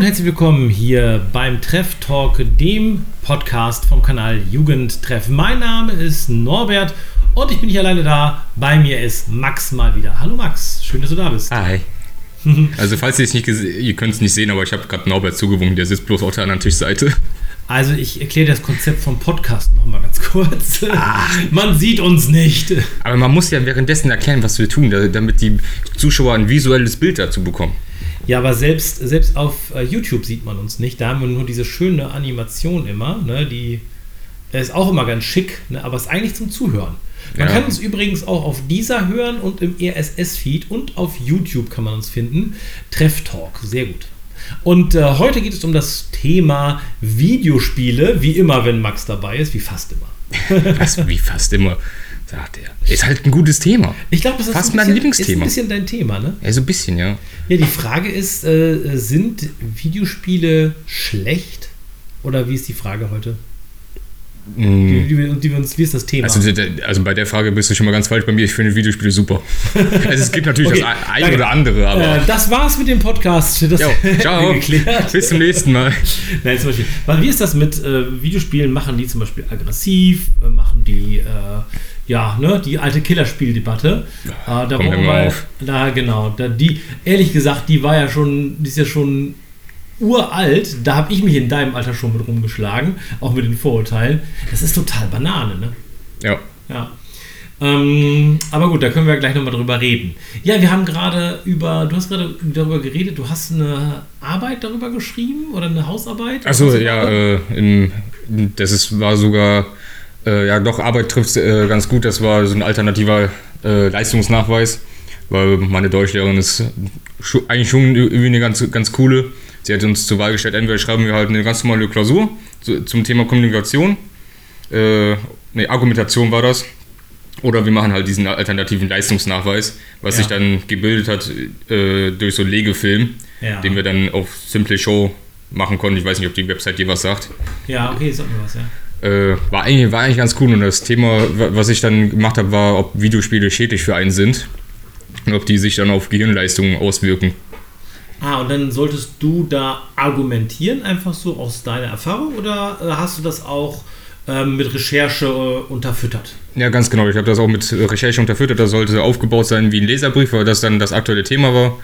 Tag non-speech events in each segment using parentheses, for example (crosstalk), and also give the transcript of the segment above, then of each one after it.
Und herzlich willkommen hier beim Treff Talk, dem Podcast vom Kanal Jugendtreff. Mein Name ist Norbert und ich bin nicht alleine da. Bei mir ist Max mal wieder. Hallo Max, schön, dass du da bist. Hi. (laughs) Also falls ihr es nicht ihr könnt es nicht sehen, aber ich habe gerade Norbert zugewunken, der sitzt bloß auf der anderen Tischseite. Also ich erkläre das Konzept vom Podcast nochmal ganz kurz. Ah. (laughs) Man sieht uns nicht. Aber man muss ja währenddessen erklären, was wir tun, damit die Zuschauer ein visuelles Bild dazu bekommen. Ja, aber selbst, selbst auf äh, YouTube sieht man uns nicht. Da haben wir nur diese schöne Animation immer. Ne? Die ist auch immer ganz schick, ne? aber ist eigentlich zum Zuhören. Man ja. kann uns übrigens auch auf dieser hören und im RSS-Feed und auf YouTube kann man uns finden. Treff Talk, sehr gut. Und äh, heute geht es um das Thema Videospiele, wie immer, wenn Max dabei ist, wie fast immer. (laughs) Was, wie fast immer sagt er. Ist halt ein gutes Thema. Ich glaube, das ist fast mein Lieblingsthema. Ist ein bisschen dein Thema, ne? Ja, so ein bisschen, ja. Ja, die Frage ist, äh, sind Videospiele schlecht? Oder wie ist die Frage heute? Mm. Die, die, die, wie ist das Thema? Also, also, bei der Frage bist du schon mal ganz falsch bei mir. Ich finde Videospiele super. (laughs) also es gibt natürlich okay, das eine oder andere, aber. Äh, das war's mit dem Podcast. Das jo, ciao. (laughs) Bis zum nächsten Mal. Nein, zum Beispiel. Weil wie ist das mit äh, Videospielen? Machen die zum Beispiel aggressiv? Äh, machen die äh, ja, ne, die alte Killerspieldebatte. Ja, äh, da wir mal auf. Da, genau. Da, die, ehrlich gesagt, die war ja schon, die ist ja schon uralt. Da habe ich mich in deinem Alter schon mit rumgeschlagen, auch mit den Vorurteilen. Das ist total Banane, ne? Ja. Ja. Ähm, aber gut, da können wir gleich nochmal drüber reden. Ja, wir haben gerade über, du hast gerade darüber geredet, du hast eine Arbeit darüber geschrieben oder eine Hausarbeit? Achso, ja, äh, in, das ist, war sogar äh, ja, doch, Arbeit trifft äh, ganz gut. Das war so ein alternativer äh, Leistungsnachweis, weil meine Deutschlehrerin ist eigentlich schon irgendwie eine ganz, ganz coole. Sie hat uns zur Wahl gestellt, entweder schreiben wir halt eine ganz normale Klausur zu, zum Thema Kommunikation, äh, ne, Argumentation war das, oder wir machen halt diesen alternativen Leistungsnachweis, was ja. sich dann gebildet hat äh, durch so Legefilm, ja. den wir dann auf Simple Show machen konnten. Ich weiß nicht, ob die Website dir was sagt. Ja, okay, sag mir was, ja. Äh, war, eigentlich, war eigentlich ganz cool. Und das Thema, was ich dann gemacht habe, war, ob Videospiele schädlich für einen sind und ob die sich dann auf Gehirnleistungen auswirken. Ah, und dann solltest du da argumentieren, einfach so aus deiner Erfahrung, oder äh, hast du das auch ähm, mit Recherche äh, unterfüttert? Ja, ganz genau. Ich habe das auch mit Recherche unterfüttert. Das sollte aufgebaut sein wie ein Leserbrief, weil das dann das aktuelle Thema war.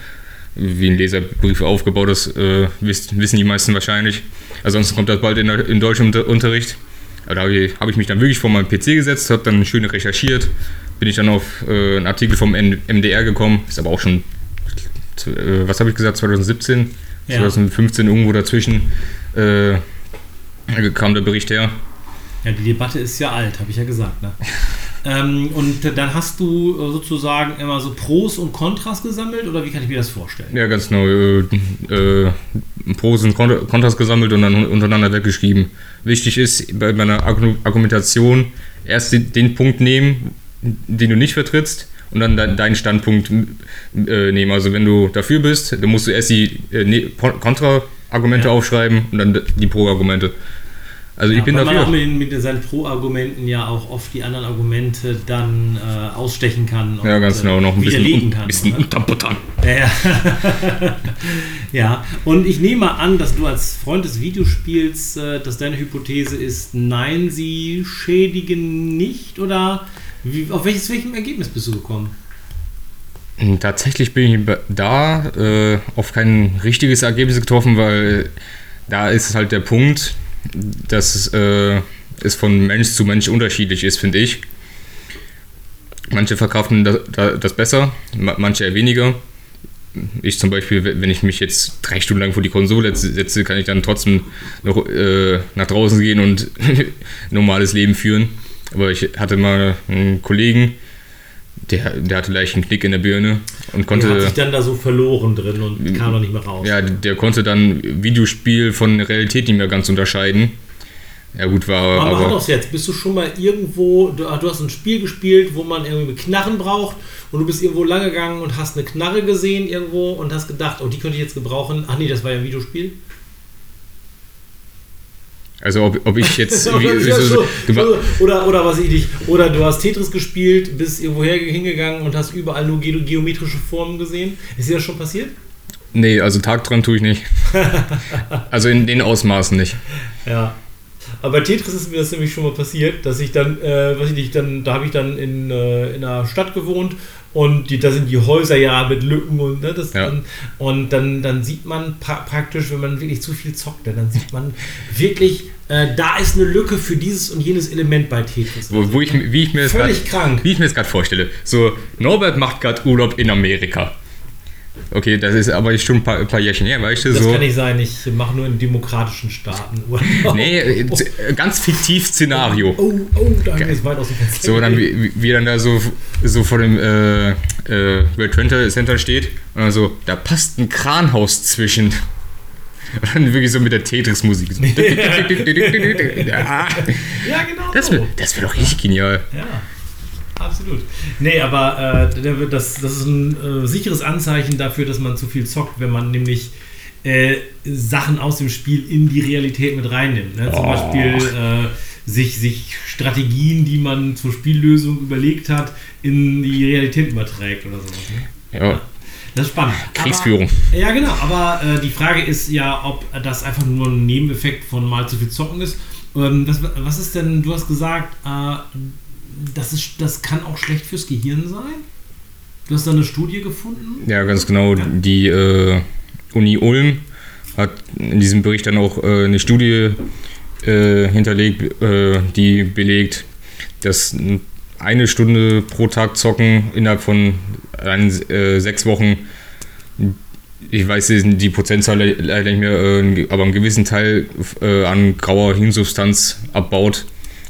Wie ein Leserbrief aufgebaut ist, äh, wissen die meisten wahrscheinlich. Ansonsten kommt das bald in, in deutschem Unterricht. Da habe ich, hab ich, mich dann wirklich vor meinen PC gesetzt, habe dann schön recherchiert, bin ich dann auf äh, einen Artikel vom MDR gekommen, ist aber auch schon, äh, was habe ich gesagt, 2017, ja. 2015 irgendwo dazwischen äh, kam der Bericht her. Ja, die Debatte ist ja alt, habe ich ja gesagt. Ne? (laughs) ähm, und dann hast du sozusagen immer so Pros und Kontras gesammelt oder wie kann ich mir das vorstellen? Ja, ganz genau. Äh, äh, Pros und Kontras gesammelt und dann untereinander weggeschrieben. Wichtig ist bei meiner Argumentation erst den Punkt nehmen, den du nicht vertrittst und dann deinen Standpunkt äh, nehmen. Also wenn du dafür bist, dann musst du erst die äh, ne-, Kontra-Argumente ja. aufschreiben und dann die Pro-Argumente. Also ich ja, bin weil dafür. man auch mit, mit seinen Pro-Argumenten ja auch oft die anderen Argumente dann äh, ausstechen kann. Und, ja, ganz genau, noch ein bisschen, kann, bisschen unterbuttern. Ja. (laughs) ja, und ich nehme an, dass du als Freund des Videospiels, äh, dass deine Hypothese ist, nein, sie schädigen nicht oder wie, auf welches, welchem Ergebnis bist du gekommen? Hm, tatsächlich bin ich da äh, auf kein richtiges Ergebnis getroffen, weil da ist halt der Punkt, dass äh, es von Mensch zu Mensch unterschiedlich ist, finde ich. Manche verkraften das, das besser, manche eher weniger. Ich zum Beispiel, wenn ich mich jetzt drei Stunden lang vor die Konsole setze, kann ich dann trotzdem noch äh, nach draußen gehen und (laughs) normales Leben führen. Aber ich hatte mal einen Kollegen, der, der hatte leicht einen Knick in der Birne und konnte. Der hat sich dann da so verloren drin und kam noch nicht mehr raus. Ja, der konnte dann Videospiel von Realität nicht mehr ganz unterscheiden. Ja, gut, war. Aber mach doch jetzt. Bist du schon mal irgendwo. Du, du, hast ein Spiel gespielt, wo man irgendwie mit Knarren braucht und du bist irgendwo lang gegangen und hast eine Knarre gesehen irgendwo und hast gedacht, oh, die könnte ich jetzt gebrauchen. Ach nee, das war ja ein Videospiel. Also ob, ob ich jetzt (laughs) ja, so, so, oder oder was ich nicht oder du hast Tetris gespielt, bist irgendwo hingegangen und hast überall nur ge geometrische Formen gesehen. Ist dir das schon passiert? Nee, also Tagträumen tue ich nicht. (laughs) also in den Ausmaßen nicht. Ja. Aber bei Tetris ist mir das nämlich schon mal passiert, dass ich dann, äh, weiß ich nicht, dann, da habe ich dann in, äh, in einer Stadt gewohnt und die, da sind die Häuser ja mit Lücken und ne, das Ja. dann, und dann, dann sieht man pra praktisch, wenn man wirklich zu viel zockt, dann sieht man wirklich, äh, da ist eine Lücke für dieses und jenes Element bei Tetris. Wo, wo ich, wie ich mir das Völlig grad- krank. Wie ich mir das gerade vorstelle. So, Norbert macht gerade Urlaub in Amerika. Okay, das ist aber schon ein paar, ein paar Jährchen her, weißt du? Das so. kann nicht sein, ich mache nur in demokratischen Staaten (laughs) Urlaub. Nee, äh, z- äh, ganz fiktiv Szenario. Oh, oh, da ist weit aus dem Fenster. So, dann wie, wie- dann da so, so vor dem äh, äh, World Trade Center steht und dann so, da passt ein Kranhaus zwischen. Und dann wirklich so mit der Tetris-Musik. So. (laughs) Ja, genau. das wäre wär doch richtig genial. Ja, absolut. Nee, aber äh, das, das ist ein äh, sicheres Anzeichen dafür, dass man zu viel zockt, wenn man nämlich äh, Sachen aus dem Spiel in die Realität mit reinnimmt. Ne? Zum Oh. Beispiel äh, sich, sich Strategien, die man zur Spiellösung überlegt hat, in die Realität überträgt oder sowas. Ne? Ja, Das ist spannend. Kriegsführung. Aber, ja, genau. Aber äh, die Frage ist ja, ob das einfach nur ein Nebeneffekt von mal zu viel Zocken ist. Ähm, was, was ist denn, du hast gesagt, äh, das, ist, das kann auch schlecht fürs Gehirn sein? Du hast da eine Studie gefunden? ja, ganz genau. Die äh, Uni Ulm hat in diesem Bericht dann auch äh, eine Studie äh, hinterlegt, äh, die belegt, dass eine Stunde pro Tag zocken innerhalb von ein, äh, sechs Wochen, ich weiß die Prozentzahl le- leider nicht mehr, äh, aber einen gewissen Teil an grauer Hirnsubstanz abbaut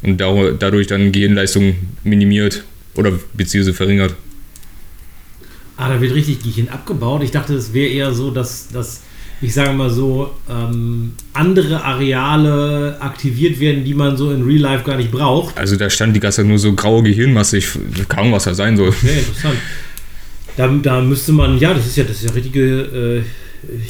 und dadurch dann Gehirnleistung minimiert oder beziehungsweise verringert. Ah, da wird richtig Gehirn abgebaut. Ich dachte, es wäre eher so, dass, dass ich sage mal so, ähm, andere Areale aktiviert werden, die man so in Real Life gar nicht braucht. Also da stand die ganze Zeit nur so graue Gehirnmasse, ich kaum was da sein soll. Sehr interessant. Da, da müsste man, ja, das ist ja, das ist ja richtige äh,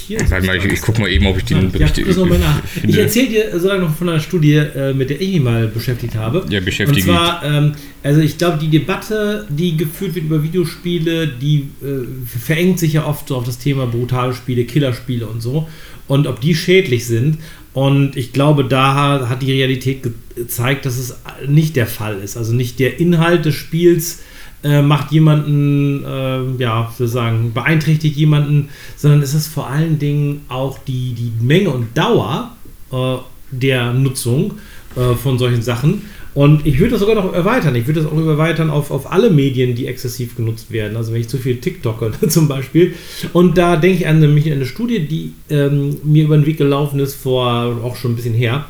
hier. Warte mal, ich, ich guck mal eben, ob ich den Ja, Bericht nach. Ich finde. erzähle dir so lange noch von einer Studie, äh, mit der ich mich mal beschäftigt habe. Ja, beschäftige Und zwar, ähm, also ich glaube, die Debatte, die geführt wird über Videospiele, die äh, verengt sich ja oft so auf das Thema brutale Spiele, Killerspiele und so. Und ob die schädlich sind. Und ich glaube, da hat die Realität ge- gezeigt, dass es nicht der Fall ist. Also nicht der Inhalt des Spiels äh, macht jemanden, äh, ja, sozusagen, beeinträchtigt jemanden, sondern es ist vor allen Dingen auch die, die Menge und Dauer äh, der Nutzung äh, von solchen Sachen. Und ich würde das sogar noch erweitern. Ich würde das auch erweitern auf, auf alle Medien, die exzessiv genutzt werden. Also wenn ich zu viel TikToker (laughs) zum Beispiel. Und da denke ich an nämlich eine Studie, die ähm, mir über den Weg gelaufen ist, vor auch schon ein bisschen her.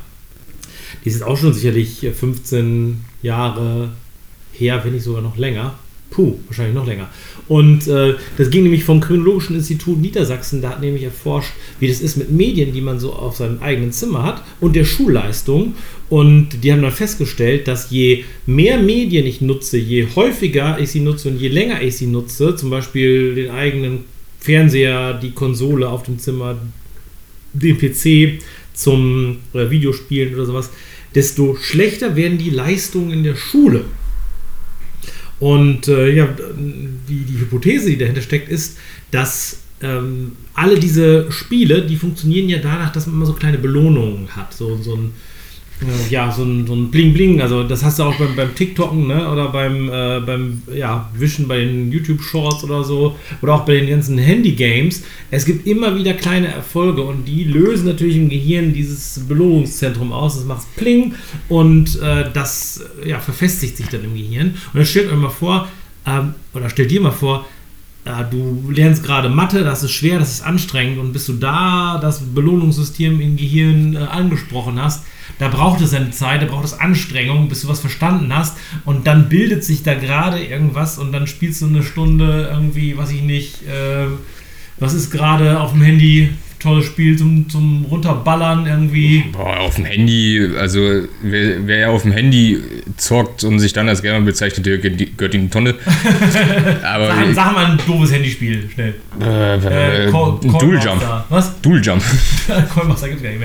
Die ist jetzt auch schon sicherlich 15 Jahre her, wenn nicht sogar noch länger. Puh, wahrscheinlich noch länger. Und äh, das ging nämlich vom Kriminologischen Institut Niedersachsen. Da hat nämlich erforscht, wie das ist mit Medien, die man so auf seinem eigenen Zimmer hat und der Schulleistung. Und die haben dann festgestellt, dass je mehr Medien ich nutze, je häufiger ich sie nutze und je länger ich sie nutze, zum Beispiel den eigenen Fernseher, die Konsole auf dem Zimmer, den PC zum äh, Videospielen oder sowas, desto schlechter werden die Leistungen in der Schule. Und äh, ja, die, die Hypothese, die dahinter steckt, ist, dass ähm, alle diese Spiele, die funktionieren ja danach, dass man immer so kleine Belohnungen hat. So, so ein, ja, so ein, so ein Bling-Bling. Also das hast du auch beim, beim TikToken ne? oder beim, äh, beim ja, Wischen bei den YouTube-Shorts oder so. Oder auch bei den ganzen Handy-Games. Es gibt immer wieder kleine Erfolge und die lösen natürlich im Gehirn dieses Belohnungszentrum aus. Das macht Pling und äh, das äh, ja, verfestigt sich dann im Gehirn. Und dann stellt euch mal vor, ähm, oder stellt dir mal vor, äh, du lernst gerade Mathe, das ist schwer, das ist anstrengend und bis du da das Belohnungssystem im Gehirn äh, angesprochen hast, da braucht es eine Zeit, da braucht es Anstrengung, bis du was verstanden hast und dann bildet sich da gerade irgendwas und dann spielst du eine Stunde irgendwie, weiß ich nicht, äh, was ist gerade auf dem Handy, tolles Spiel zum, zum Runterballern irgendwie. Boah, auf dem Handy, also wer, wer auf dem Handy zockt und sich dann als Gamer bezeichnet, der gehört in die Tonne. (laughs) Aber Sag, sag mal ein doofes Handyspiel, schnell. äh, Äh, äh, Dual Jump. Was? Dual Jump. (laughs) Coinmaster gibt es gar nicht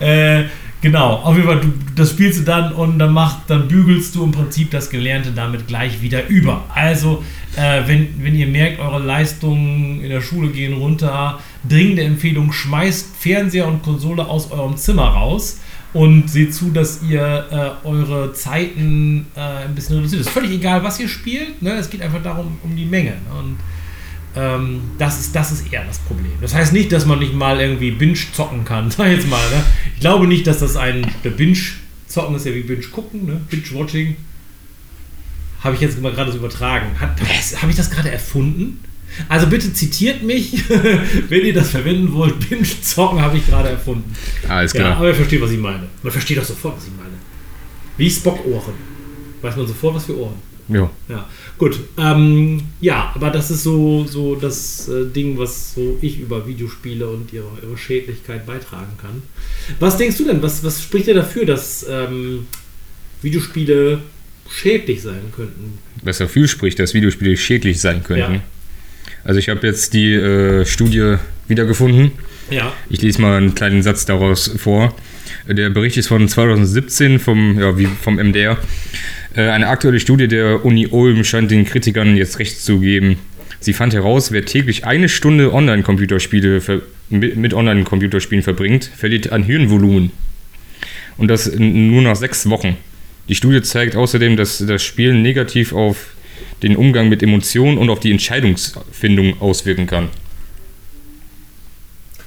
mehr. Äh, Genau, auf jeden Fall, du, das spielst du dann und dann, mach, dann bügelst du im Prinzip das Gelernte damit gleich wieder über. Also, äh, wenn, wenn ihr merkt, eure Leistungen in der Schule gehen runter, dringende Empfehlung, schmeißt Fernseher und Konsole aus eurem Zimmer raus und seht zu, dass ihr äh, eure Zeiten äh, ein bisschen reduziert. Es ist völlig egal, was ihr spielt, ne? es geht einfach darum, um die Menge. Ne? Und ähm, das, ist, das ist eher das Problem. Das heißt nicht, dass man nicht mal irgendwie Binge zocken kann, (laughs) sag jetzt mal. Ne? Ich glaube nicht, dass das ein. Binge zocken ist ja wie Binge gucken, ne? Binge-Watching. Habe ich jetzt mal gerade so übertragen. Habe ich das gerade erfunden? Also bitte zitiert mich, (laughs) wenn ihr das verwenden wollt. Binge zocken habe ich gerade erfunden. Alles klar. Ja, aber ihr versteht, was ich meine. Man versteht doch sofort, was ich meine. Wie Spock-Ohren. Weiß man sofort, was für Ohren. Ja. Ja, gut. Ähm, ja, aber das ist so, so das äh, Ding, was so ich über Videospiele und ihre, ihre Schädlichkeit beitragen kann. Was denkst du denn? Was, was spricht dir dafür, dass ähm, Videospiele schädlich sein könnten? Was dafür spricht, dass Videospiele schädlich sein könnten? Ja. Also ich habe jetzt die äh, Studie wiedergefunden. Ja. Ich lese mal einen kleinen Satz daraus vor. Der Bericht ist von 2017 vom, ja, wie vom MDR. Äh, eine aktuelle Studie der Uni Ulm scheint den Kritikern jetzt recht zu geben. Sie fand heraus, wer täglich eine Stunde Online-Computerspiele mit Online-Computerspielen verbringt, verliert an Hirnvolumen. Und das nur nach sechs Wochen. Die Studie zeigt außerdem, dass das Spielen negativ auf den Umgang mit Emotionen und auf die Entscheidungsfindung auswirken kann.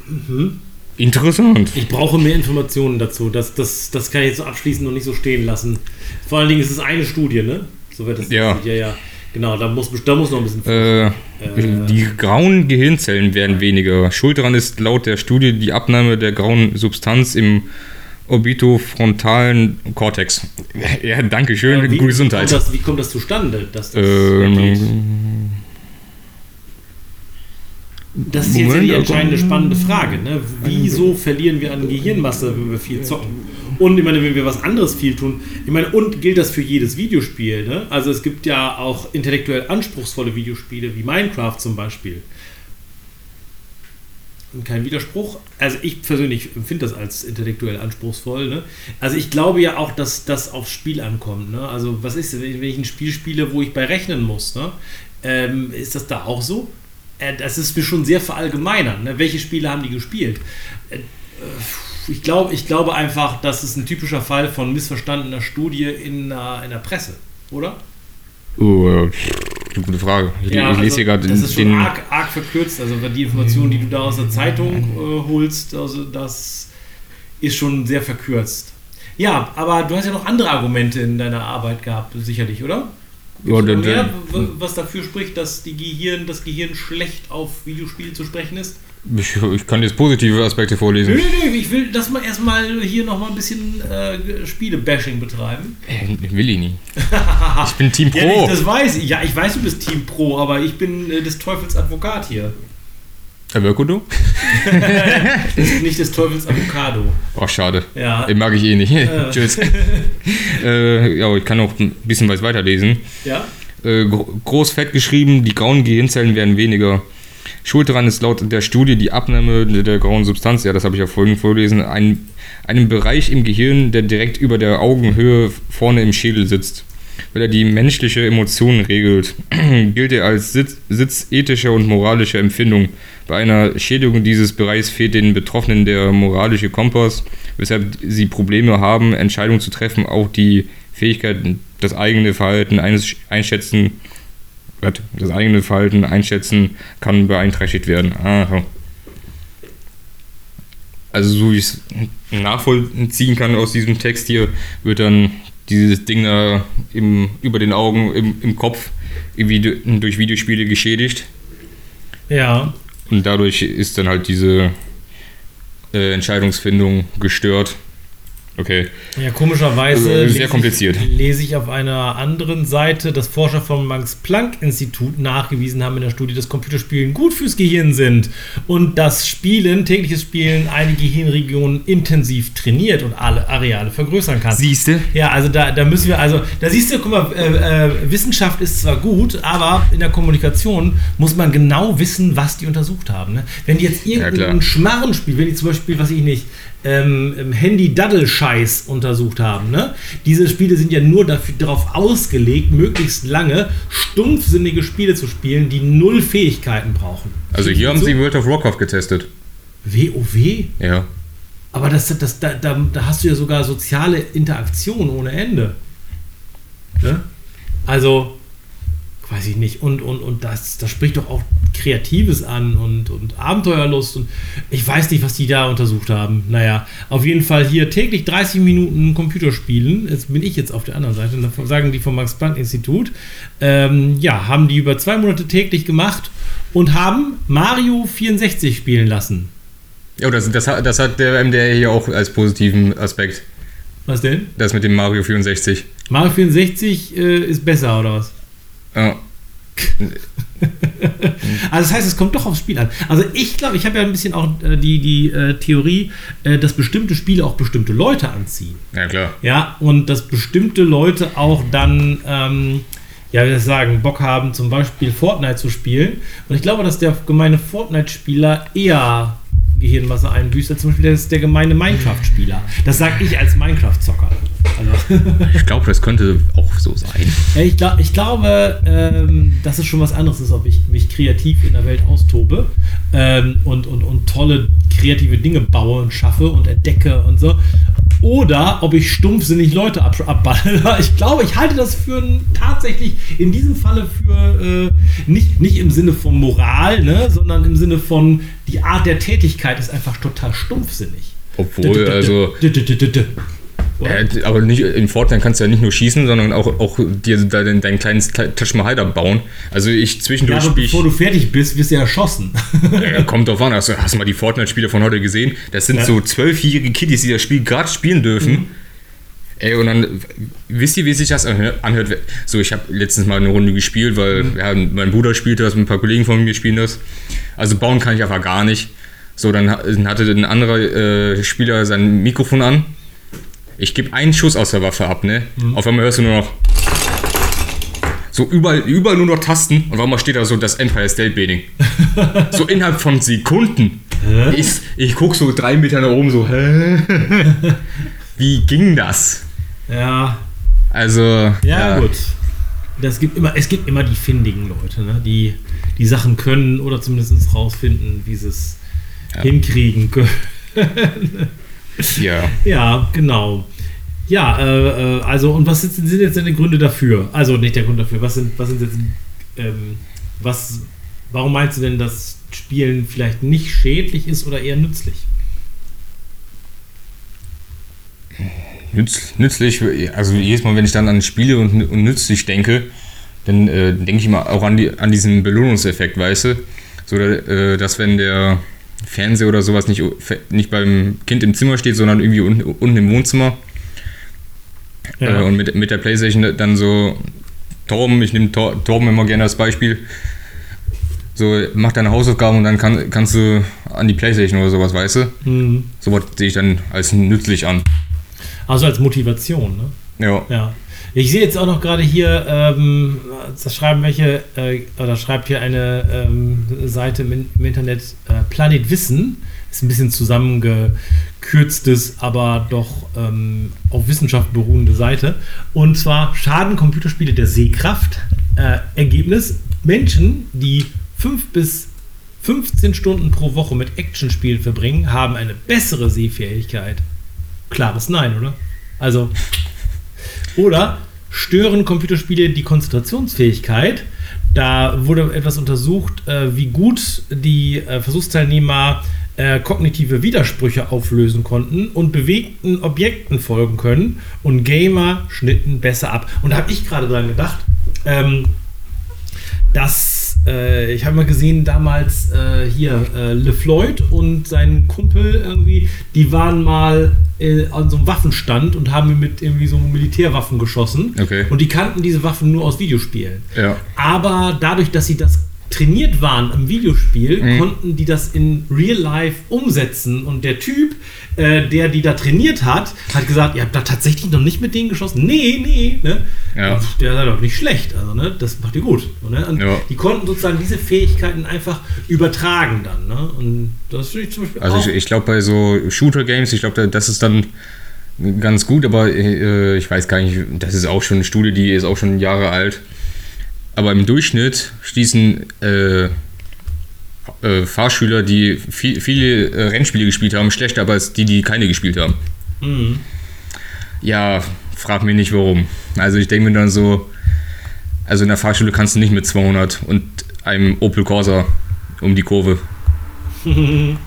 Mhm. Interessant. Ich brauche mehr Informationen dazu. Das, das, das kann ich jetzt so abschließend noch nicht so stehen lassen. Vor allen Dingen ist es eine Studie, ne? So wird das ja. ja, ja. Genau, da muss, da muss noch ein bisschen. Äh, äh, die grauen Gehirnzellen werden weniger. Schuld daran ist laut der Studie die Abnahme der grauen Substanz im orbitofrontalen Kortex. Ja, danke schön. Ja, wie, Gesundheit. Kommt das, wie kommt das zustande? Dass das ähm, das ist jetzt ja die entscheidende spannende Frage. Ne? Wieso verlieren wir an Gehirnmasse, wenn wir viel zocken? Und ich meine, wenn wir was anderes viel tun, ich meine, und gilt das für jedes Videospiel. Ne? Also es gibt ja auch intellektuell anspruchsvolle Videospiele, wie Minecraft zum Beispiel. Und kein Widerspruch. Also ich persönlich empfinde das als intellektuell anspruchsvoll. Ne? Also ich glaube ja auch, dass das aufs Spiel ankommt. Ne? Also was ist, wenn ich ein Spiel spiele, wo ich bei rechnen muss? Ne? Ähm, ist das da auch so? Äh, das ist mir schon sehr verallgemeinern. Ne? Welche Spiele haben die gespielt? Äh, ich, glaub, ich glaube einfach, das ist ein typischer Fall von missverstandener Studie in, äh, in der Presse, oder? Uh, gute Frage. Ich, ja, lese also, hier gerade Das ist schon arg, arg, verkürzt. Also die Informationen, die du da aus der Zeitung äh, holst, also das ist schon sehr verkürzt. Ja, aber du hast ja noch andere Argumente in deiner Arbeit gehabt, sicherlich, oder? Ja, denn, mehr, was dafür spricht, dass die Gehirn, das Gehirn schlecht auf Videospiele zu sprechen ist? Ich, ich kann jetzt positive Aspekte vorlesen. Nö, nö, ich will, dass wir erstmal hier nochmal ein bisschen äh, Spiele-Bashing betreiben. Äh, will ich nie. (laughs) ich bin Team Pro. Ja, das weiß ich. Ja, ich weiß, du bist Team Pro, aber ich bin äh, des Teufels Advokat hier. Avocado? (laughs) nicht des Teufels Avocado. Oh, schade. Ja. Den mag ich eh nicht. Ja. (laughs) Tschüss. äh, ja, ich kann auch ein bisschen was weiterlesen. Ja. Äh, groß fett geschrieben, die grauen Gehirnzellen werden weniger. Schuld daran ist laut der Studie die Abnahme der grauen Substanz, ja, das habe ich ja vorhin vorgelesen, ein, einem Bereich im Gehirn, der direkt über der Augenhöhe vorne im Schädel sitzt weil er die menschliche Emotionen regelt, (clears throat) gilt er als Sitz, Sitz ethischer und moralischer Empfindung. Bei einer Schädigung dieses Bereichs fehlt den Betroffenen der moralische Kompass, weshalb sie Probleme haben, Entscheidungen zu treffen, auch die Fähigkeit, das eigene Verhalten einschätzen, das eigene Verhalten einschätzen kann beeinträchtigt werden. Aha. Also so wie ich es nachvollziehen kann aus diesem Text hier, wird dann dieses Ding da im, über den Augen, im, im Kopf, irgendwie durch Videospiele geschädigt. Ja. Und dadurch ist dann halt diese äh, Entscheidungsfindung gestört. Okay. Ja, komischerweise Also, sehr lese kompliziert. Ich, lese ich auf einer anderen Seite, dass Forscher vom Max-Planck-Institut nachgewiesen haben in der Studie, dass Computerspielen gut fürs Gehirn sind und dass Spielen, tägliches Spielen, eine Gehirnregion intensiv trainiert und alle Areale vergrößern kann. Siehste? Ja, also da, da müssen wir, also da siehst du, guck mal, äh, äh, Wissenschaft ist zwar gut, aber in der Kommunikation muss man genau wissen, was die untersucht haben. Ne? Wenn die jetzt klar. irgendeinen Schmarren spielen, wenn die zum Beispiel, was ich nicht, ähm, ähm, Handy-Daddel-Scheiß untersucht haben, ne? diese Spiele sind ja nur dafür, darauf ausgelegt, möglichst lange stumpfsinnige Spiele zu spielen, die null Fähigkeiten brauchen. Also hier haben sie World of Warcraft getestet. WoW? Ja. Aber das, das, da, da, da hast du ja sogar soziale Interaktion ohne Ende. Ne? Also, weiß ich nicht. Und, und, und das, das spricht doch auch Kreatives an und, und Abenteuerlust. Und ich weiß nicht, was die da untersucht haben. Naja, auf jeden Fall hier täglich 30 Minuten Computerspielen. Jetzt bin ich jetzt auf der anderen Seite. Und da sagen die vom Max-Planck-Institut. Ähm, ja, haben die über zwei Monate täglich gemacht und haben Mario 64 spielen lassen. Ja, das, das, hat- das hat der MDR hier auch als positiven Aspekt. Was denn? Das mit dem Mario 64. Mario 64 äh, ist besser, oder was? Ja. (laughs) Also das heißt, es kommt doch aufs Spiel an. Also ich glaube, ich habe ja ein bisschen auch äh, die, die äh, Theorie, äh, dass bestimmte Spiele auch bestimmte Leute anziehen. ja, klar. Ja, und dass bestimmte Leute auch dann, ähm, ja, wie soll ich sagen, Bock haben, zum Beispiel Fortnite zu spielen. Und ich glaube, dass der gemeine Fortnite-Spieler eher Gehirnmasse einbüßt, zum Beispiel der, der gemeine Minecraft-Spieler. Das sage ich als Minecraft-Zocker. Also, (laughs) Ich glaube, das könnte auch so sein. ja, ich, glaub, ich glaube, ähm, dass es schon was anderes ist, ob ich mich kreativ in der Welt austobe ähm, und, und, und tolle kreative Dinge baue und schaffe und entdecke und so. Oder ob ich stumpfsinnig Leute ab, abballer. (laughs) Ich glaube, ich halte das für ein, tatsächlich in diesem Falle für äh, nicht, nicht im Sinne von Moral, ne, sondern im Sinne von die Art der Tätigkeit ist einfach total stumpfsinnig. Obwohl, also. Äh, aber nicht, in Fortnite kannst du ja nicht nur schießen, sondern auch, auch dir dein, dein kleines Taj Mahal da bauen. Also ich Ja, zwischendurch aber spiele ich. bevor du fertig bist, wirst du ja erschossen. Ja, kommt drauf an. Hast du, hast du mal die Fortnite-Spiele von heute gesehen? Das sind Ja. so zwölfjährige Kiddies, die das Spiel gerade spielen dürfen. Mhm. Ey, und dann, wisst ihr, wie sich das anhört? So, ich habe letztens mal eine Runde gespielt, weil Mhm. ja, mein Bruder spielte das, ein paar Kollegen von mir spielen das. Also bauen kann ich einfach gar nicht. So, dann hatte ein anderer äh, Spieler sein Mikrofon an. Ich gebe einen Schuss aus der Waffe ab, ne? Mhm. Auf einmal hörst du nur noch so überall, überall nur noch Tasten und auf einmal steht da so das Empire State Building. (laughs) so innerhalb von Sekunden. Ich, ich guck so drei Meter nach oben so, hä? (laughs) Wie ging das? Ja, Also, ja, gut. Das gibt immer, es gibt immer die findigen Leute, ne? die die Sachen können oder zumindest rausfinden, wie sie es Ja. hinkriegen können. (laughs) Ja. Ja, genau. Ja, äh, äh, also und was sind, sind jetzt deine Gründe dafür? Also nicht der Grund dafür. Was sind, was sind jetzt, ähm, was, warum meinst du denn, dass Spielen vielleicht nicht schädlich ist oder eher nützlich? Nütz, nützlich, also jedes Mal, wenn ich dann an Spiele und, und nützlich denke, dann äh, denke ich immer auch an, die, an diesen Belohnungseffekt, weißt du? So, äh, dass wenn der Fernseher oder sowas nicht, nicht beim Kind im Zimmer steht, sondern irgendwie unten, unten im Wohnzimmer äh, und mit, mit der Playstation dann so, Torben, ich nehme Tor, Torben immer gerne als Beispiel, so, mach deine Hausaufgaben und dann kann, kannst du an die Playstation oder sowas, weißt du? Mhm. Sowas sehe ich dann als nützlich an. Also als Motivation, ne? Ja. Ja. Ich sehe jetzt auch noch gerade hier, ähm, da schreiben welche, äh, oder schreibt hier eine ähm, Seite im, im Internet, äh, Planet Wissen, ist ein bisschen zusammengekürztes, aber doch ähm, auf Wissenschaft beruhende Seite. Und zwar schaden Computerspiele der Sehkraft. Äh, Ergebnis: Menschen, die 5 bis 15 Stunden pro Woche mit Actionspielen verbringen, haben eine bessere Sehfähigkeit. Klares Nein, oder? Also, oder stören Computerspiele die Konzentrationsfähigkeit? Da wurde etwas untersucht, äh, wie gut die äh, Versuchsteilnehmer äh, kognitive Widersprüche auflösen konnten und bewegten Objekten folgen können und Gamer schnitten besser ab. Und da habe ich gerade dran gedacht, ähm, dass äh, ich habe mal gesehen, damals äh, hier äh, LeFloid und sein Kumpel irgendwie, die waren mal äh, an so einem Waffenstand und haben mit irgendwie so Militärwaffen geschossen. Okay. Und die kannten diese Waffen nur aus Videospielen. Ja. Aber dadurch, dass sie das trainiert waren im Videospiel, Mhm. konnten die das in Real Life umsetzen. Und der Typ, äh, der die da trainiert hat, hat gesagt, ihr habt da tatsächlich noch nicht mit denen geschossen. Nee, nee. Ne? Ja. Der sei doch nicht schlecht. Also, ne? Das macht ihr gut. Ne? Ja. die konnten sozusagen diese Fähigkeiten einfach übertragen dann. Ne? Und das finde ich zum Beispiel Also auch. ich, ich glaube bei so Shooter-Games, ich glaube, das ist dann ganz gut, aber äh, ich weiß gar nicht, das ist auch schon eine Studie, die ist auch schon Jahre alt. Aber im Durchschnitt schließen äh, äh, Fahrschüler, die viel, viele äh, Rennspiele gespielt haben, schlechter ab als die, die keine gespielt haben. Mhm. Ja, frag mich nicht warum. Also ich denke mir dann so, also in der Fahrschule kannst du nicht mit 200 und einem Opel Corsa um die Kurve. (laughs)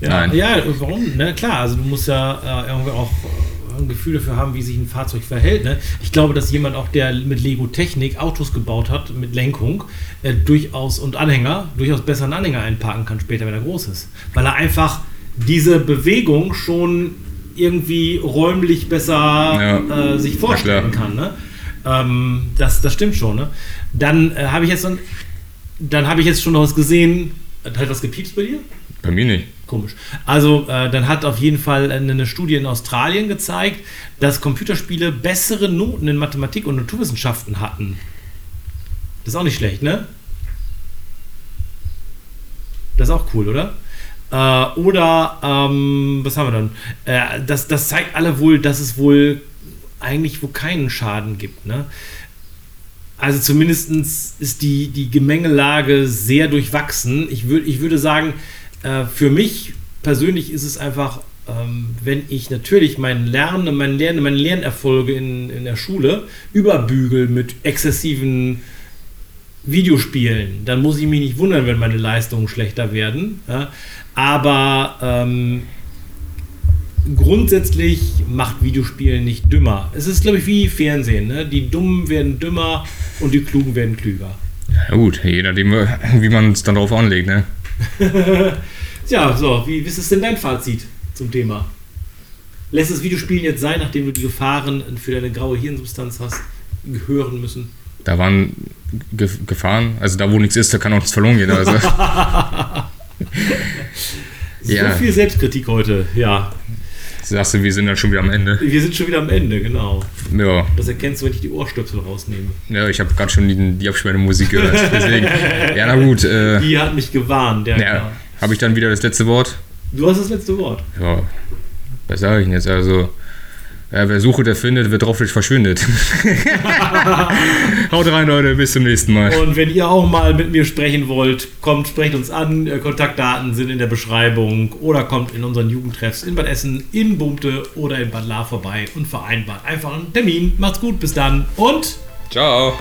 Ja, Nein. ja, warum? Na klar, also du musst ja äh, irgendwie auch äh, ein Gefühl dafür haben, wie sich ein Fahrzeug verhält. Ne? Ich glaube, dass jemand auch, der mit Lego Technik Autos gebaut hat, mit Lenkung, äh, durchaus und Anhänger, durchaus besser einen Anhänger einparken kann später, wenn er groß ist. Weil er einfach diese Bewegung schon irgendwie räumlich besser Ja. äh, sich vorstellen klar. kann. Ne? Ähm, das, das stimmt schon. Ne? Dann äh, habe ich jetzt ein, dann habe ich jetzt schon noch was gesehen. Hat was gepiepst bei dir? Bei mir nicht. Komisch. Also, äh, dann hat auf jeden Fall eine, Studie in Australien gezeigt, dass Computerspiele bessere Noten in Mathematik und Naturwissenschaften hatten. Das ist auch nicht schlecht, ne? Das ist auch cool, oder? Äh, oder, ähm, was haben wir dann? Äh, das, das zeigt alle wohl, dass es wohl eigentlich wo keinen Schaden gibt, ne? Also zumindest ist die, die Gemengelage sehr durchwachsen. Ich, würd, ich würde sagen, äh, für mich persönlich ist es einfach, ähm, wenn ich natürlich mein Lernen, mein Lernen, meine Lernerfolge in, in der Schule überbügel mit exzessiven Videospielen, dann muss ich mich nicht wundern, wenn meine Leistungen schlechter werden. Ja? Aber ähm, grundsätzlich macht Videospielen nicht dümmer. Es ist, glaube ich, wie Fernsehen. Ne? Die Dummen werden dümmer und die Klugen werden klüger. Ja gut, je nachdem, wie man es dann drauf anlegt, ne? (laughs) Ja, so, wie, wie ist es denn dein Fazit zum Thema? Lässt das Videospielen jetzt sein, nachdem du die Gefahren für deine graue Hirnsubstanz hast, hören müssen? Da waren Ge Gefahren, also da wo nichts ist, da kann auch nichts verloren gehen. Also. (laughs) (laughs) So Ja. viel Selbstkritik heute, ja. Sagst du, wir sind dann schon wieder am Ende. Wir sind schon wieder am Ende, genau. Ja, Das erkennst du, wenn ich die Ohrstöpsel rausnehme. ja ich habe gerade schon die, die Absperrmusik gehört. (laughs) Deswegen, ja, na gut. Äh, Die hat mich gewarnt, ja. ja, genau. habe ich dann wieder das letzte Wort? Du hast das letzte Wort. Ja, was sage ich denn jetzt? Also, ja, wer sucht, der findet, wer drauf verschwindet. (laughs) Haut rein, Leute, bis zum nächsten Mal. Und wenn ihr auch mal mit mir sprechen wollt, kommt, sprecht uns an. Äh, Kontaktdaten sind in der Beschreibung oder kommt in unseren Jugendtreffs in Bad Essen, in Bumte oder in Bad La vorbei und vereinbart einfach einen Termin. Macht's gut, bis dann und Ciao.